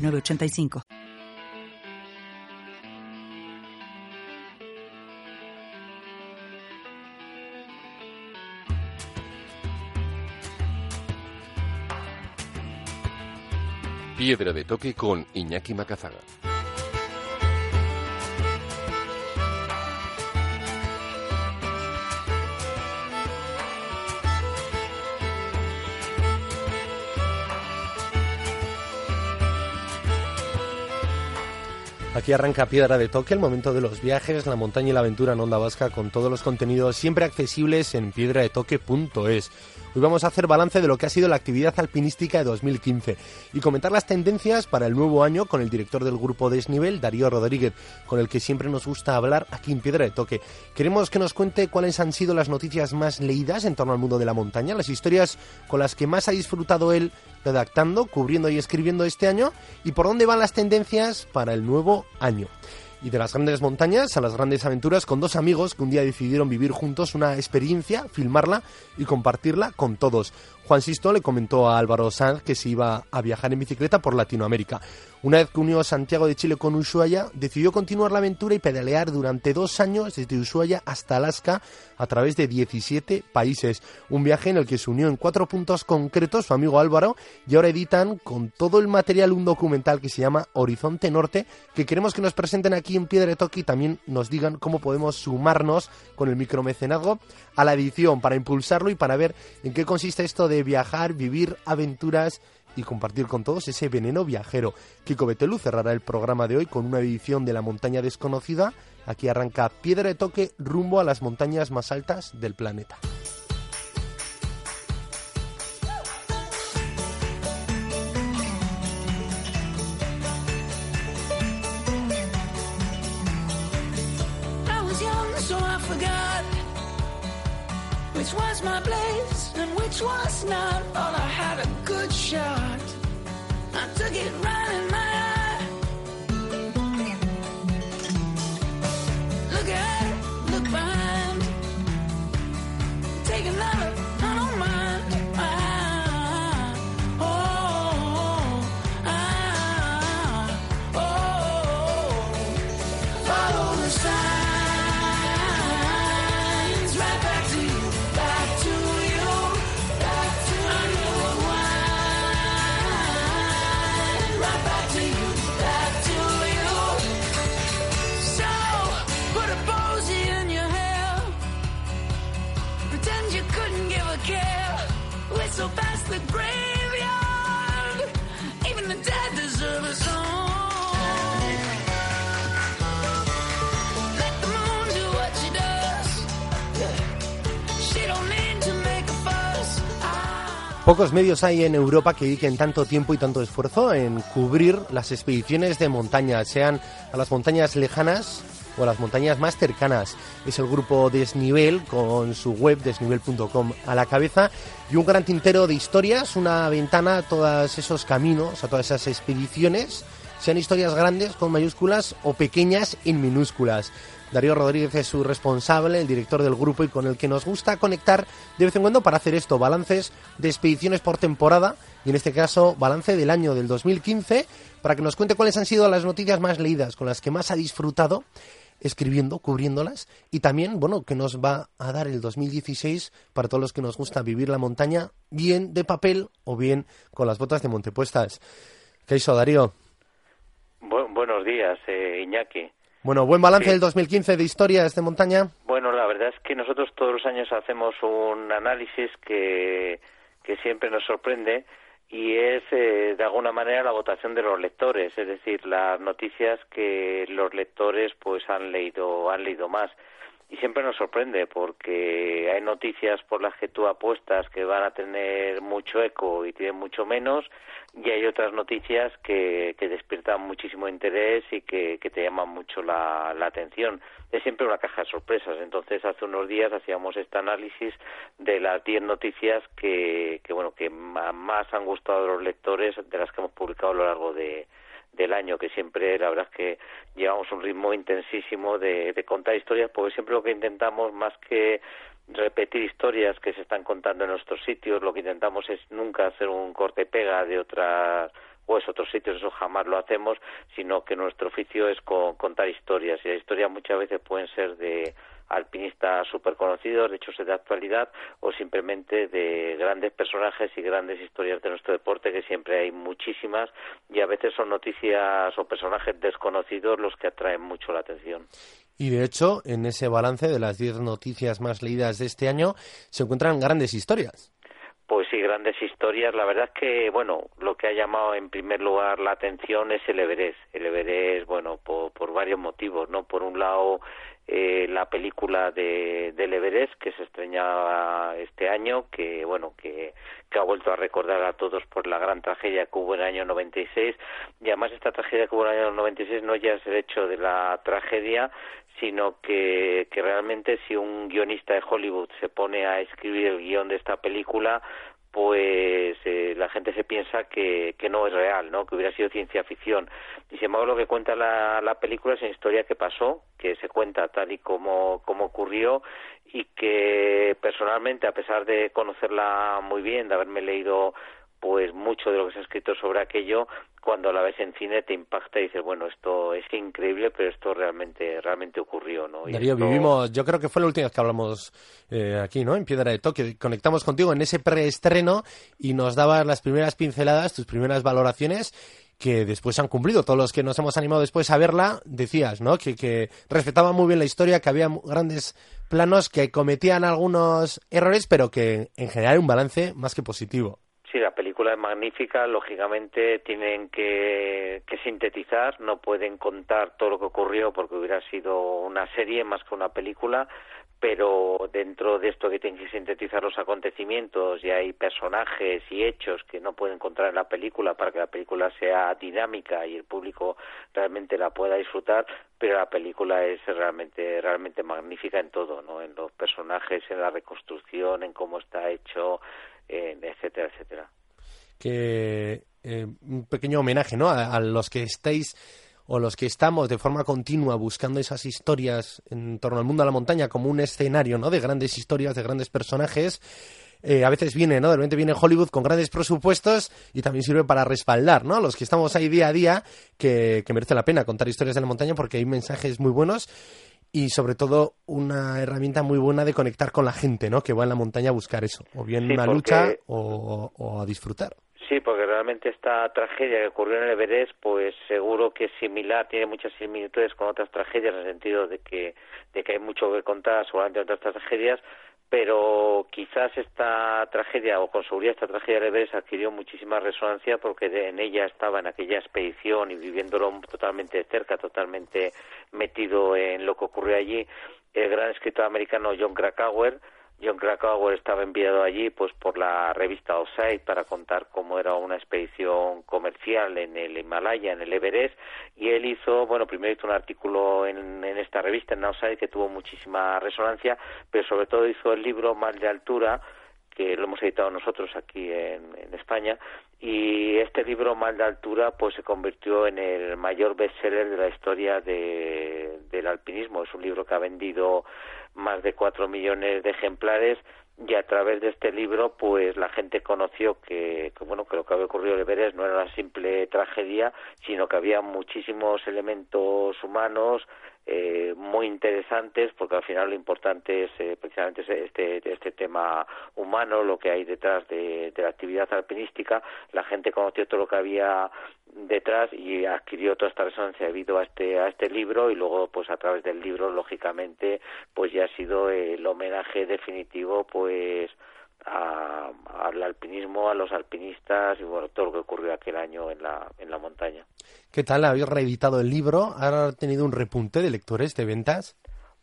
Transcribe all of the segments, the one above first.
985. Piedra de toque con Iñaki Macazaga. Aquí arranca Piedra de Toque, el momento de los viajes, la montaña y la aventura en Onda Vasca con todos los contenidos siempre accesibles en piedradetoque.es. Hoy vamos a hacer balance de lo que ha sido la actividad alpinística de 2015 y comentar las tendencias para el nuevo año con el director del grupo Desnivel, Darío Rodríguez, con el que siempre nos gusta hablar aquí en Piedra de Toque. Queremos que nos cuente cuáles han sido las noticias más leídas en torno al mundo de la montaña, las historias con las que más ha disfrutado él redactando, cubriendo y escribiendo este año y por dónde van las tendencias para el nuevo año. Y de las grandes montañas a las grandes aventuras con dos amigos que un día decidieron vivir juntos una experiencia, filmarla y compartirla con todos. Juan Sisto le comentó a Álvaro Sanz que se iba a viajar en bicicleta por Latinoamérica. Una vez que unió Santiago de Chile con Ushuaia, decidió continuar la aventura y pedalear durante dos años desde Ushuaia hasta Alaska a través de 17 países. Un viaje en el que se unió en cuatro puntos concretos su amigo Álvaro y ahora editan con todo el material un documental que se llama Horizonte Norte, que queremos que nos presenten aquí en Piedra de y también nos digan cómo podemos sumarnos con el micromecenazgo a la edición para impulsarlo y para ver en qué consiste esto de viajar, vivir aventuras y compartir con todos ese veneno viajero. Kiko Betelú cerrará el programa de hoy con una edición de La Montaña Desconocida. Aquí arranca Piedra de Toque rumbo a las montañas más altas del planeta. Was not. All I had a good shot. Pocos medios hay en Europa que dediquen tanto tiempo y tanto esfuerzo en cubrir las expediciones de montaña, sean a las montañas lejanas o a las montañas más cercanas. Es el grupo Desnivel con su web desnivel.com a la cabeza y un gran tintero de historias, una ventana a todos esos caminos, a todas esas expediciones, sean historias grandes con mayúsculas o pequeñas en minúsculas. Darío Rodríguez es su responsable, el director del grupo y con el que nos gusta conectar de vez en cuando para hacer esto, balances de expediciones por temporada y en este caso balance del año del 2015 para que nos cuente cuáles han sido las noticias más leídas, con las que más ha disfrutado escribiendo, cubriéndolas y también, bueno, que nos va a dar el 2016 para todos los que nos gusta vivir la montaña bien de papel o bien con las botas de montepuestas. ¿Qué hizo Darío? Bu- buenos días, eh, Iñaki. Bueno, buen balance Sí. del 2015 de historias de montaña. Bueno, la verdad es que nosotros todos los años hacemos un análisis que, que siempre nos sorprende y es eh, de alguna manera la votación de los lectores, es decir, las noticias que los lectores pues han leído han leído más. Y siempre nos sorprende porque hay noticias por las que tú apuestas que van a tener mucho eco y tienen mucho menos y hay otras noticias que, que despiertan muchísimo interés y que, que te llaman mucho la, la atención. Es siempre una caja de sorpresas. Entonces, hace unos días hacíamos este análisis de las 10 noticias que, que, bueno, que más han gustado a los lectores de las que hemos publicado a lo largo de, del año, que siempre la verdad es que llevamos un ritmo intensísimo de, de contar historias, porque siempre lo que intentamos, más que repetir historias que se están contando en nuestros sitios, lo que intentamos es nunca hacer un corte pega de otras pues otros sitios eso jamás lo hacemos, sino que nuestro oficio es contar historias. Y las historias muchas veces pueden ser de alpinistas súper conocidos, de hechos de actualidad o simplemente de grandes personajes y grandes historias de nuestro deporte que siempre hay muchísimas y a veces son noticias o personajes desconocidos los que atraen mucho la atención. Y de hecho, en ese balance de las 10 noticias más leídas de este año se encuentran grandes historias. Pues sí, grandes historias. La verdad es que, bueno, lo que ha llamado en primer lugar la atención es el Everest. El Everest, bueno, por, por varios motivos, ¿no? Por un lado, eh, la película de, del Everest que se estrenaba este año, que, bueno, que, que ha vuelto a recordar a todos por la gran tragedia que hubo en el año 96. Y además esta tragedia que hubo en el año 96 no ya es el hecho de la tragedia, sino que, que realmente si un guionista de Hollywood se pone a escribir el guion de esta película, pues eh, la gente se piensa que, que no es real, ¿no? que hubiera sido ciencia ficción. Y sin embargo lo que cuenta la, la película es una historia que pasó, que se cuenta tal y como, como ocurrió y que personalmente, a pesar de conocerla muy bien, de haberme leído pues mucho de lo que se ha escrito sobre aquello, cuando la ves en cine te impacta y dices, bueno, esto es increíble, pero esto realmente realmente ocurrió, ¿no? Y Darío, vivimos, yo creo que fue la última vez que hablamos eh, aquí, ¿no? En Piedra de Toque, conectamos contigo en ese preestreno y nos dabas las primeras pinceladas, tus primeras valoraciones que después han cumplido. Todos los que nos hemos animado después a verla, decías, ¿no? Que, que respetaban muy bien la historia, que había grandes planos, que cometían algunos errores, pero que en general un balance más que positivo. Sí, la película es magnífica, lógicamente tienen que, sintetizar, no pueden contar todo lo que ocurrió porque hubiera sido una serie más que una película, pero dentro de esto que tienen que sintetizar los acontecimientos y hay personajes y hechos que no pueden encontrar en la película para que la película sea dinámica y el público realmente la pueda disfrutar, pero la película es realmente realmente magnífica en todo, ¿no? En los personajes, en la reconstrucción, en cómo está hecho, etcétera, etcétera. Que eh, un pequeño homenaje, ¿no? A, a, los que estáis o los que estamos de forma continua buscando esas historias en torno al mundo de la montaña como un escenario, ¿no? De grandes historias, de grandes personajes. Eh, a veces viene, ¿no? De repente viene Hollywood con grandes presupuestos y también sirve para respaldar, ¿no? A los que estamos ahí día a día, que, que merece la pena contar historias de la montaña porque hay mensajes muy buenos y sobre todo una herramienta muy buena de conectar con la gente, ¿no? Que va en la montaña a buscar eso, o bien Sí, una porque- lucha o, o a disfrutar. Sí, porque realmente esta tragedia que ocurrió en el Everest, pues seguro que es similar, tiene muchas similitudes con otras tragedias en el sentido de que, de que hay mucho que contar seguramente otras tragedias, pero quizás esta tragedia, o con seguridad esta tragedia del Everest adquirió muchísima resonancia porque de- en ella estaba en aquella expedición y viviéndolo totalmente de cerca, totalmente metido en lo que ocurrió allí, el gran escritor americano John Krakauer, John Krakauer estaba enviado allí pues por la revista Outside para contar cómo era una expedición comercial en el Himalaya, en el Everest, y él hizo, bueno, primero hizo un artículo en, en esta revista, en Outside, que tuvo muchísima resonancia, pero sobre todo hizo el libro Mal de Altura, que lo hemos editado nosotros aquí en, en España, y este libro Mal de Altura pues se convirtió en el mayor bestseller de la historia de, del alpinismo. Es un libro que ha vendido más de cuatro millones de ejemplares y a través de este libro pues la gente conoció que, que, bueno que lo que había ocurrido en Everest no era una simple tragedia sino que había muchísimos elementos humanos eh, muy interesantes porque al final lo importante es eh, precisamente este este tema humano lo que hay detrás de, de la actividad alpinística. La gente conoció todo lo que había detrás y adquirió toda esta resonancia debido a este a este libro y luego pues a través del libro lógicamente pues ya ha sido el homenaje definitivo pues a- al alpinismo a los alpinistas y bueno todo lo que ocurrió aquel año en la en la montaña ¿Qué tal? ¿Habéis reeditado el libro? ¿Ha tenido un repunte de lectores, de ventas?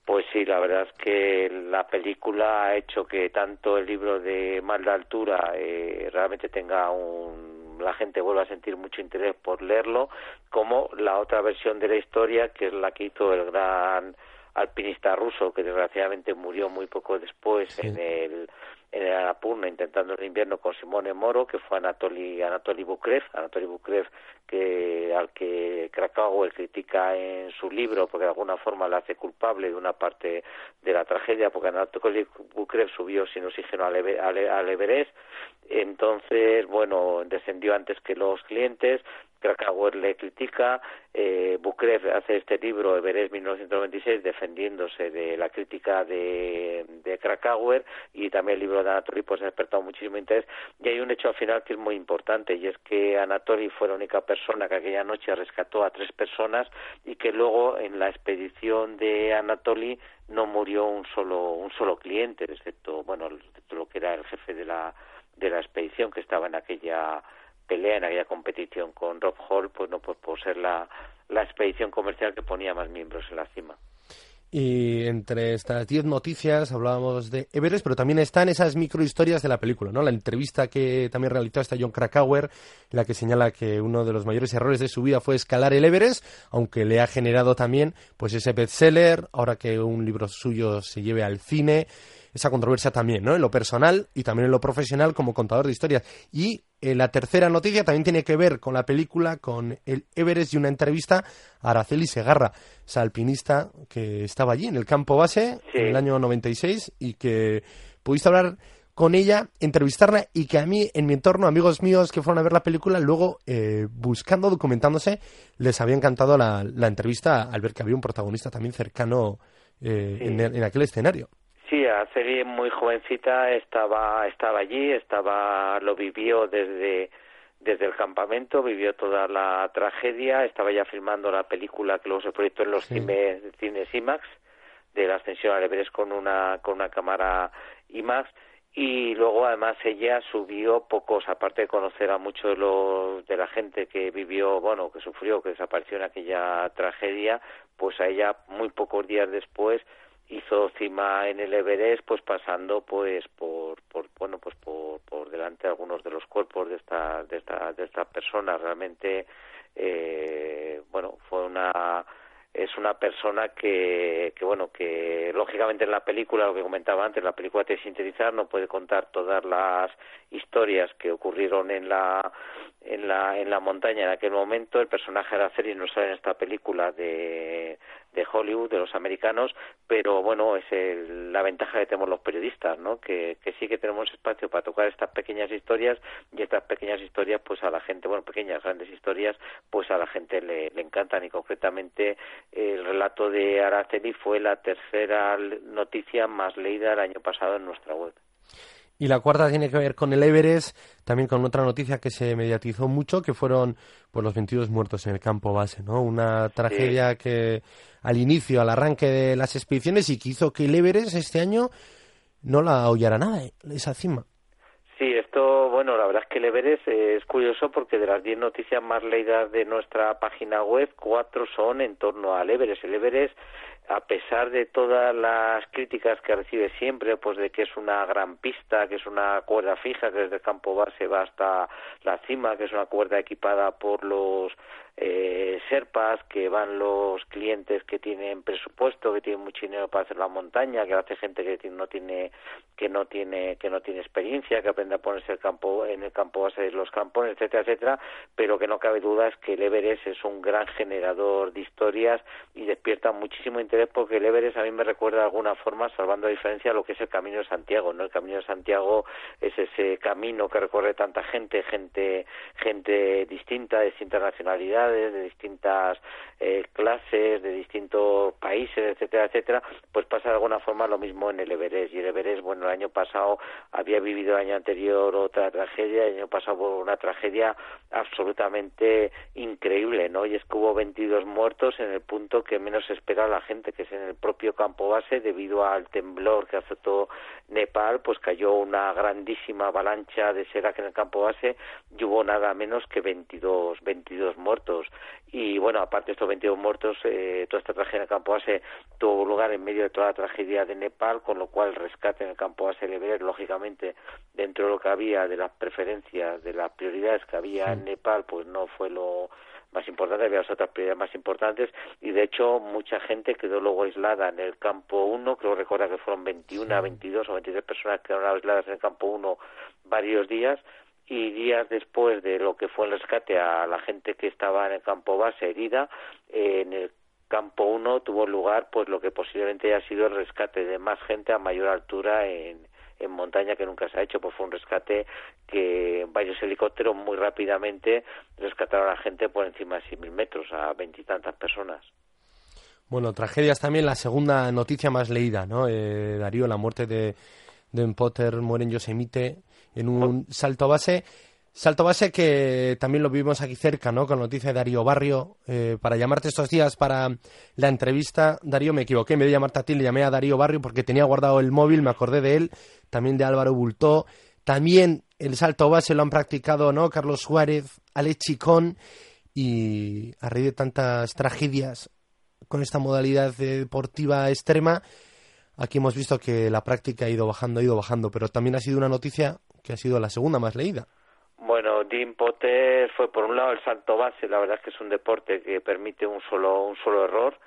Pues sí, la verdad es que la película ha hecho que tanto el libro de Mal de Altura eh, realmente tenga un la gente vuelva a sentir mucho interés por leerlo, como la otra versión de la historia, que es la que hizo el gran alpinista ruso, que desgraciadamente murió muy poco después en el en el Annapurna intentando el invierno con Simone Moro, que fue Anatoly, Anatoly Bukrev, Anatoly Bukrev que, al que Krakauer critica en su libro porque de alguna forma le hace culpable de una parte de la tragedia, porque Anatoly Bukrev subió sin oxígeno al, al Everest, entonces, bueno, descendió antes que los clientes, Krakauer le critica, eh, Bukrev hace este libro, Everest 1996, defendiéndose de la crítica de, de Krakauer y también el libro de Anatoly pues ha despertado muchísimo interés. Y hay un hecho al final que es muy importante y es que Anatoly fue la única persona que aquella noche rescató a tres personas y que luego en la expedición de Anatoly no murió un solo un solo cliente excepto bueno lo que era el jefe de la de la expedición que estaba en aquella pelea en aquella competición con Rob Hall, pues no pues por ser la, la expedición comercial que ponía más miembros en la cima. Y entre estas diez noticias hablábamos de Everest, pero también están esas microhistorias de la película, ¿no? La entrevista que también realizó hasta John Krakauer, la que señala que uno de los mayores errores de su vida fue escalar el Everest, aunque le ha generado también pues ese bestseller, ahora que un libro suyo se lleve al cine, esa controversia también, ¿no? En lo personal y también en lo profesional como contador de historias. Y eh, la tercera noticia también tiene que ver con la película, con el Everest y una entrevista a Araceli Segarra, esa alpinista que estaba allí en el campo base en el año 96 y que pudiste hablar con ella, entrevistarla y que a mí, en mi entorno, amigos míos que fueron a ver la película, luego eh, buscando, documentándose, les había encantado la, la, entrevista al ver que había un protagonista también cercano eh, en, en aquel escenario. Sí, Araceli muy jovencita estaba estaba allí, estaba lo vivió desde desde el campamento, vivió toda la tragedia, estaba ya filmando la película que luego se proyectó en los cines, cines IMAX de la ascensión al Everest con una con una cámara IMAX y luego además ella subió pocos aparte de conocer a muchos de los de la gente que vivió bueno que sufrió que desapareció en aquella tragedia pues a ella muy pocos días después hizo cima en el Everest pues pasando pues por, por bueno pues por, por delante de algunos de los cuerpos de esta de esta de esta persona. Realmente eh, bueno fue una es una persona que, que bueno que lógicamente en la película lo que comentaba antes la película de sintetizar no puede contar todas las historias que ocurrieron en la en la en la montaña en aquel momento el personaje de Araceli no sale en esta película de de Hollywood, de los americanos, pero bueno, es la ventaja que tenemos los periodistas, ¿no? Que, que sí que tenemos espacio para tocar estas pequeñas historias y estas pequeñas historias, pues a la gente, bueno, pequeñas, grandes historias, pues a la gente le, le encantan y concretamente el relato de Araceli fue la tercera noticia más leída el año pasado en nuestra web. Y la cuarta tiene que ver con el Everest, también con otra noticia que se mediatizó mucho, que fueron pues, los 22 muertos en el campo base, ¿no? Una tragedia que al inicio, al arranque de las expediciones y que hizo que el Everest este año no la hollara nada, ¿eh? esa cima. Sí, esto, bueno, la verdad es que el Everest es curioso porque de las 10 noticias más leídas de nuestra página web, cuatro son en torno al Everest. El Everest a pesar de todas las críticas que recibe siempre, pues de que es una gran pista, que es una cuerda fija, que desde el campo base va hasta la cima, que es una cuerda equipada por los eh, serpas, que van los clientes que tienen presupuesto, que tienen mucho dinero para hacer la montaña, que hace gente que no tiene que no tiene que no tiene experiencia, que aprende a ponerse el campo en el campo base de los campones, etcétera, etcétera, pero que no cabe duda es que el Everest es un gran generador de historias y despierta muchísimo interés porque el Everest a mí me recuerda de alguna forma, salvando la diferencia, lo que es el Camino de Santiago, ¿no? El Camino de Santiago es ese camino que recorre tanta gente, gente gente distinta, de distintas nacionalidades de distintas eh, clases, de distintos países, etcétera, etcétera, pues pasa de alguna forma lo mismo en el Everest. Y el Everest, bueno, el año pasado había vivido el año anterior otra tragedia, el año pasado una tragedia absolutamente increíble, ¿no? Y es que hubo 22 muertos en el punto que menos espera la gente, que es en el propio campo base, debido al temblor que afectó Nepal, pues cayó una grandísima avalancha de Serac en el campo base y hubo nada menos que 22, 22 muertos. Y bueno aparte de estos 22 muertos, eh, toda esta tragedia en el campo base tuvo lugar en medio de toda la tragedia de Nepal, con lo cual el rescate en el campo base de Everest, lógicamente, dentro de lo que había, de las preferencias, de las prioridades que había en Nepal, pues no fue lo más importante, había las otras prioridades más importantes. Y de hecho mucha gente quedó luego aislada en el campo 1, creo recordar que fueron 21, 22 o 23 personas que quedaron aisladas en el campo 1 varios días. Y días después de lo que fue el rescate a la gente que estaba en el campo base herida, en el campo 1 tuvo lugar pues lo que posiblemente haya sido el rescate de más gente a mayor altura en, en montaña que nunca se ha hecho, pues fue un rescate que varios helicópteros muy rápidamente rescataron a la gente por encima de 6.000 metros, a veintitantas personas. Bueno, tragedias también, la segunda noticia más leída, ¿no? Eh, Darío, la muerte de, de Potter, muere en Yosemite en un salto base. Salto base que también lo vivimos aquí cerca, ¿no? Con noticia de Darío Barrio. Eh, para llamarte estos días para la entrevista, Darío, me equivoqué, en vez de llamarte a ti, le llamé a Darío Barrio porque tenía guardado el móvil, me acordé de él, también de Álvaro Bultó. También el salto base lo han practicado, ¿no? Carlos Suárez, Alex Chicón. Y a raíz de tantas tragedias con esta modalidad deportiva extrema, aquí hemos visto que la práctica ha ido bajando, ha ido bajando, pero también ha sido una noticia que ha sido la segunda más leída. Bueno, Dean Potter fue por un lado el salto base, la verdad es que es un deporte que permite un solo, un solo error.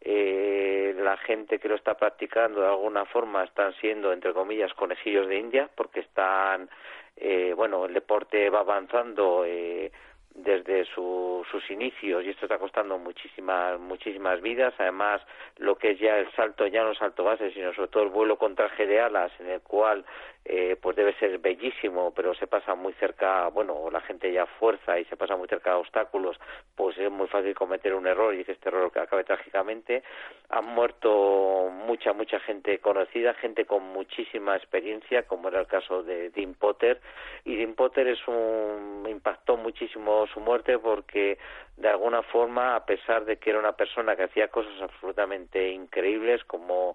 Eh, la gente que lo está practicando de alguna forma están siendo, entre comillas, conejillos de India, porque están, eh, bueno, el deporte va avanzando eh, desde su, sus inicios y esto está costando muchísimas muchísimas vidas además lo que es ya el salto ya no salto base sino sobre todo el vuelo con traje de alas en el cual eh, pues debe ser bellísimo pero se pasa muy cerca bueno la gente ya fuerza y se pasa muy cerca de obstáculos pues es muy fácil cometer un error y que este error que acabe trágicamente. Han muerto mucha mucha gente conocida gente con muchísima experiencia como era el caso de Dean Potter y Dean Potter es un impactó muchísimo su muerte porque de alguna forma, a pesar de que era una persona que hacía cosas absolutamente increíbles, como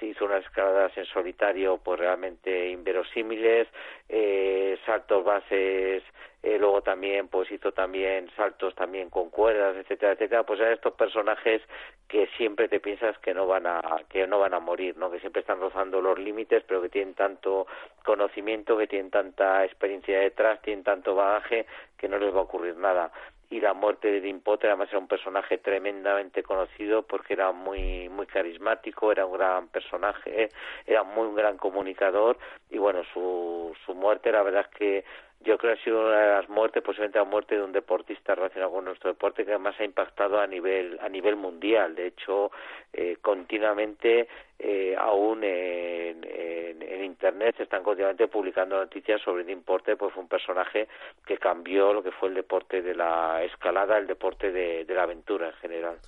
hizo unas escaladas en solitario pues realmente inverosímiles, eh, saltos bases, eh, luego también pues hizo también saltos también con cuerdas, etcétera, etcétera, pues eran estos personajes que siempre te piensas que no van a que no van a morir, ¿no? Que siempre están rozando los límites, pero que tienen tanto conocimiento, que tienen tanta experiencia detrás, tienen tanto bagaje que no les va a ocurrir nada y la muerte de Dean Potter además era un personaje tremendamente conocido porque era muy muy carismático era un gran personaje era muy un gran comunicador y bueno su su muerte la verdad es que yo creo que ha sido una de las muertes, posiblemente la muerte de un deportista relacionado con nuestro deporte que además ha impactado a nivel a nivel mundial. De hecho, eh, continuamente, eh, aún en, en, internet se están continuamente publicando noticias sobre el deporte, pues fue un personaje que cambió lo que fue el deporte de la escalada, el deporte de, de la aventura en general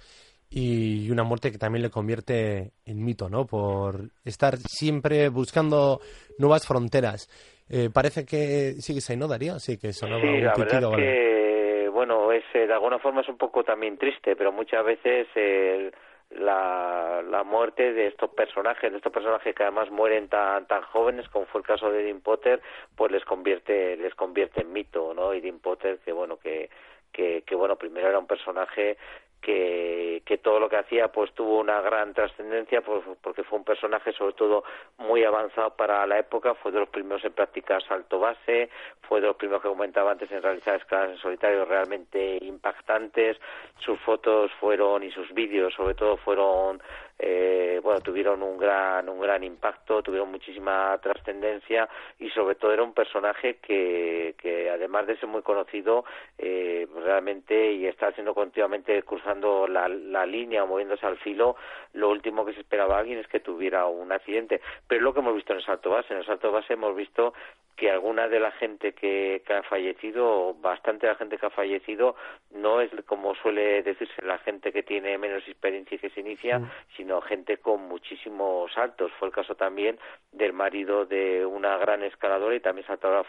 y una muerte que también le convierte en mito, ¿no? Por estar siempre buscando nuevas fronteras. Eh, parece que sí que ¿no, Daría? Sí, que sonaba sí, un la verdad es que, bueno, es, eh, de alguna forma es un poco también triste, pero muchas veces el, la, la muerte de estos personajes, de estos personajes que además mueren tan tan jóvenes como fue el caso de Dean Potter, pues les convierte les convierte en mito, ¿no? Y Dean Potter que bueno que que, que bueno primero era un personaje que, que todo lo que hacía pues tuvo una gran trascendencia pues, porque fue un personaje sobre todo muy avanzado para la época, fue de los primeros en practicar salto base, fue de los primeros que comentaba antes en realizar escalas en solitario realmente impactantes, sus fotos fueron y sus vídeos sobre todo fueron eh, bueno tuvieron un gran un gran impacto tuvieron muchísima trascendencia y sobre todo era un personaje que, que además de ser muy conocido eh, realmente y estar siendo continuamente cruzando la, la línea o moviéndose al filo lo último que se esperaba alguien es que tuviera un accidente. Pero es lo que hemos visto en el salto base. En el salto base hemos visto que alguna de la gente que, que ha fallecido, bastante de la gente que ha fallecido, no es como suele decirse la gente que tiene menos experiencia y que se inicia, sino gente con muchísimos saltos. Fue el caso también del marido de una gran escaladora y también saltadora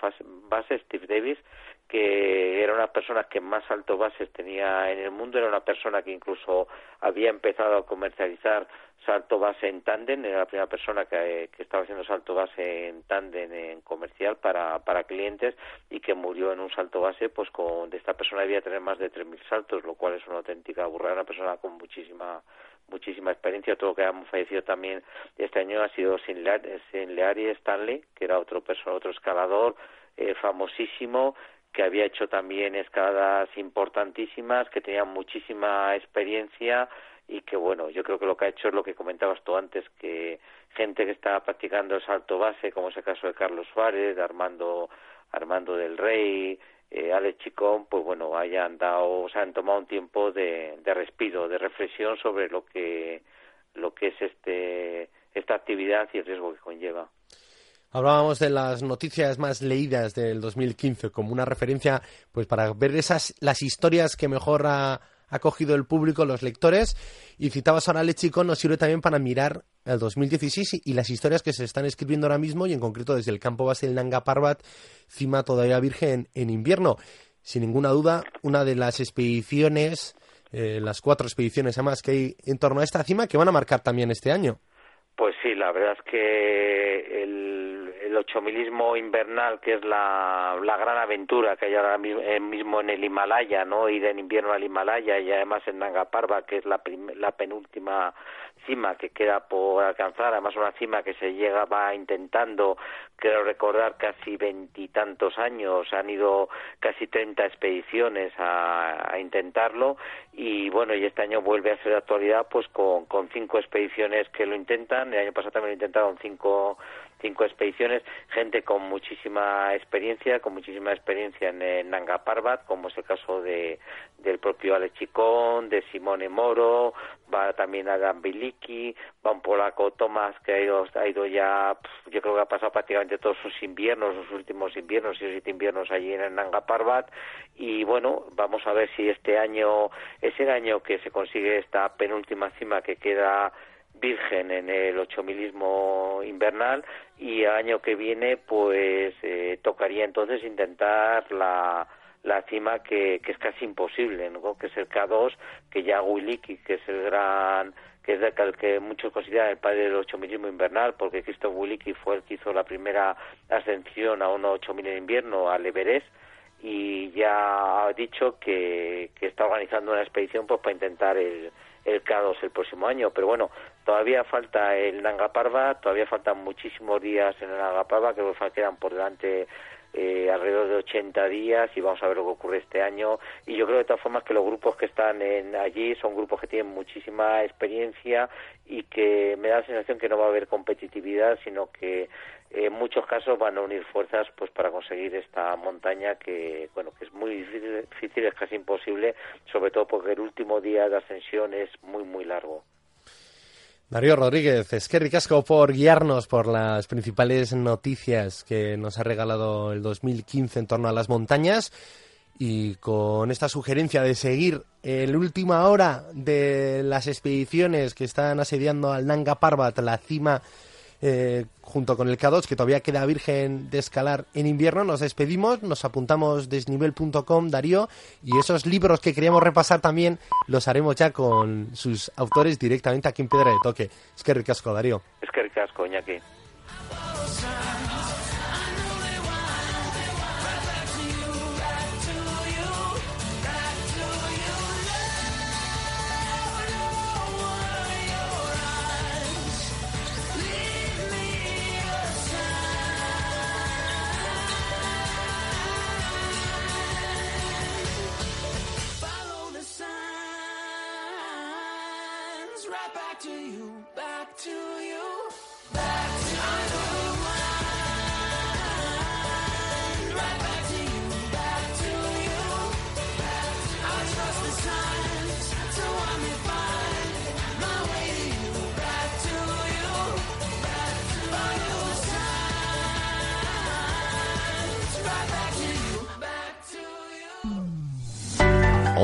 base, Steve Davis, que era una persona que más alto bases tenía en el mundo, era una persona que incluso había empezado a comercializar salto base en tándem, era la primera persona que, que estaba haciendo salto base en tándem en comercial para, para clientes y que murió en un salto base, pues con de esta persona debía tener más de 3.000 saltos, lo cual es una auténtica burrada, una persona con muchísima muchísima experiencia. Lo que ha fallecido también este año ha sido sin, Leary Stanley, que era otro persona, otro escalador eh, famosísimo que había hecho también escaladas importantísimas, que tenía muchísima experiencia y que bueno, yo creo que lo que ha hecho es lo que comentabas tú antes, que gente que está practicando el salto base, como es el caso de Carlos Suárez, Armando, Armando del Rey, eh, Alex Chicón, pues bueno, hayan dado, o sea, han tomado un tiempo de, de respiro, de reflexión sobre lo que, lo que es este, esta actividad y el riesgo que conlleva. Hablábamos de las noticias más leídas del 2015 como una referencia pues para ver esas las historias que mejor ha, cogido el público, los lectores. Y citabas ahora Chico, nos sirve también para mirar el 2016 y, las historias que se están escribiendo ahora mismo y en concreto desde el campo base del Nanga Parbat, cima todavía virgen en invierno. Sin ninguna duda, una de las expediciones, eh, las cuatro expediciones además que hay en torno a esta cima que van a marcar también este año. Pues sí, la verdad es que el el ochomilismo invernal, que es la, la gran aventura que hay ahora eh, mismo en el Himalaya, ¿no? Ir en invierno al Himalaya y además en Nanga Parbat, que es la, la penúltima cima que queda por alcanzar, además una cima que se llega, va intentando, quiero recordar, casi veintitantos años, han ido casi treinta expediciones a, a, intentarlo y bueno, y este año vuelve a ser de actualidad pues con, con cinco expediciones que lo intentan, el año pasado también lo intentaron cinco cinco expediciones, gente con muchísima experiencia, con muchísima experiencia en, Nanga Parbat, como es el caso de del propio Alex Chicón, de Simone Moro, va también Adam Biliki, va un polaco Tomás que ha ido, ha ido ya, yo creo que ha pasado prácticamente todos sus inviernos, sus últimos inviernos y siete inviernos allí en Nanga Parbat y bueno, vamos a ver si este año es el año que se consigue esta penúltima cima que queda virgen en el ochomilismo invernal y año que viene pues eh, tocaría entonces intentar la, la cima que, que es casi imposible, ¿no? que es el K2, que ya Wiliki, que es el gran que es el que muchos consideran el padre del ochomilismo invernal, porque Christoph Wiliki fue el que hizo la primera ascensión a unos 8000 en invierno al Everest y ya ha dicho que, que está organizando una expedición pues para intentar el, el K2 el próximo año. Pero bueno, todavía falta el Nanga Parva, todavía faltan muchísimos días en el Nanga Parva, que quedan por delante eh, alrededor de 80 días y vamos a ver lo que ocurre este año. Y yo creo de todas formas que los grupos que están en, allí son grupos que tienen muchísima experiencia y que me da la sensación que no va a haber competitividad, sino que en muchos casos van a unir fuerzas pues para conseguir esta montaña que bueno que es muy difícil es casi imposible, sobre todo porque el último día de ascensión es muy muy largo. Darío Rodríguez, es que ricasco por guiarnos por las principales noticias que nos ha regalado el 2015 en torno a las montañas. Y con esta sugerencia de seguir el última hora de las expediciones que están asediando al Nanga Parbat, la cima eh, junto con el K2, que todavía queda virgen de escalar en invierno. Nos despedimos, nos apuntamos desnivel.com, Darío, y esos libros que queríamos repasar también los haremos ya con sus autores directamente aquí en Piedra de Toque. Es que ricasco, Darío. Es que ricasco.